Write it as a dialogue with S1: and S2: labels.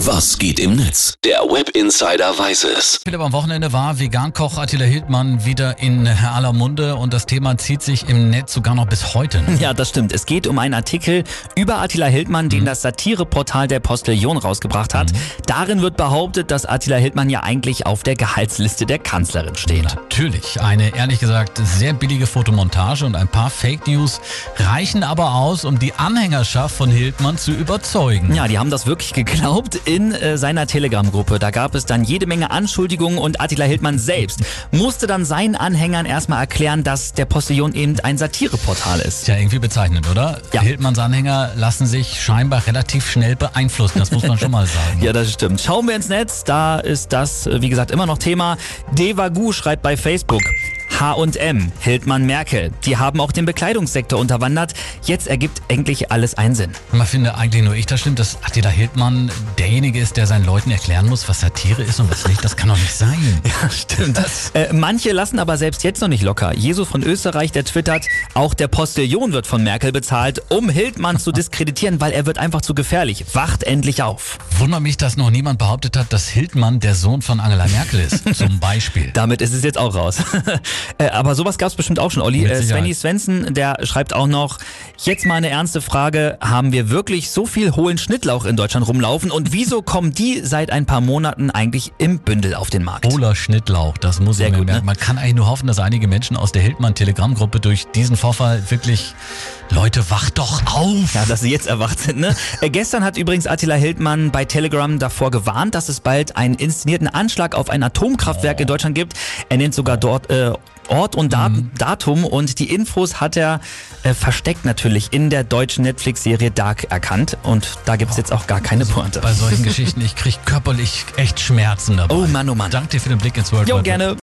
S1: Was geht im Netz? Der Web Insider weiß es.
S2: Philipp, am Wochenende war Vegankoch Attila Hildmann wieder in aller Munde und das Thema zieht sich im Netz sogar noch bis heute. ne?
S3: Ja, das stimmt. Es geht um einen Artikel über Attila Hildmann, den das Satireportal der Postillon rausgebracht hat. Darin wird behauptet, dass Attila Hildmann ja eigentlich auf der Gehaltsliste der Kanzlerin steht.
S2: Natürlich, eine ehrlich gesagt sehr billige Fotomontage und ein paar Fake News reichen aber aus, um die Anhängerschaft von Hildmann zu überzeugen.
S3: Ja, die haben das wirklich geglaubt in äh, seiner Telegram-Gruppe. Da gab es dann jede Menge Anschuldigungen und Attila Hildmann selbst musste dann seinen Anhängern erstmal erklären, dass der Postillon eben ein Satireportal ist.
S2: Ist ja irgendwie bezeichnend, oder?
S3: Ja.
S2: Hildmanns Anhänger lassen sich scheinbar relativ schnell beeinflussen, das muss man schon mal sagen.
S3: Ja, das stimmt. Schauen wir ins Netz, da ist das, äh, wie gesagt, immer noch Thema. Devagu schreibt bei Facebook. H&M, Hildmann Merkel, die haben auch den Bekleidungssektor unterwandert. Jetzt ergibt endlich alles einen Sinn.
S2: Man finde eigentlich nur ich das stimmt, dass Attila Hildmann derjenige ist, der seinen Leuten erklären muss, was Satire ist und was nicht. Das kann doch nicht sein.
S3: Ja, stimmt. Äh, manche lassen aber selbst jetzt noch nicht locker. Jesu von Österreich, der twittert, auch der Postillon wird von Merkel bezahlt, um Hildmann zu diskreditieren, weil er wird einfach zu gefährlich. Wacht endlich auf.
S2: Wundert mich, dass noch niemand behauptet hat, dass Hildmann der Sohn von Angela Merkel ist. Zum Beispiel.
S3: Damit ist es jetzt auch raus. Äh, aber sowas gab es bestimmt auch schon, Olli. Äh. Svenny Svensson, der schreibt auch noch, jetzt mal eine ernste Frage, haben wir wirklich so viel hohlen Schnittlauch in Deutschland rumlaufen und wieso kommen die seit ein paar Monaten eigentlich im Bündel auf den Markt?
S2: Hohler Schnittlauch, das muss
S3: Sehr
S2: ich mir
S3: gut,
S2: merken.
S3: ne?
S2: Man kann eigentlich nur hoffen, dass einige Menschen aus der Hildmann-Telegram-Gruppe durch diesen Vorfall wirklich, Leute, wacht doch auf!
S3: Ja, dass sie jetzt erwacht sind, ne? Äh, gestern hat übrigens Attila Hildmann bei Telegram davor gewarnt, dass es bald einen inszenierten Anschlag auf ein Atomkraftwerk in Deutschland gibt. Er nennt sogar dort äh, Ort und Dat Datum und die Infos hat er äh, versteckt natürlich in der deutschen Netflix-Serie Dark erkannt und da gibt's jetzt auch gar keine Pointe.
S2: Bei solchen Geschichten, ich krieg körperlich echt Schmerzen dabei.
S3: Oh Mann, oh Mann.
S2: Danke dir für den Blick ins World
S3: Jo, gerne.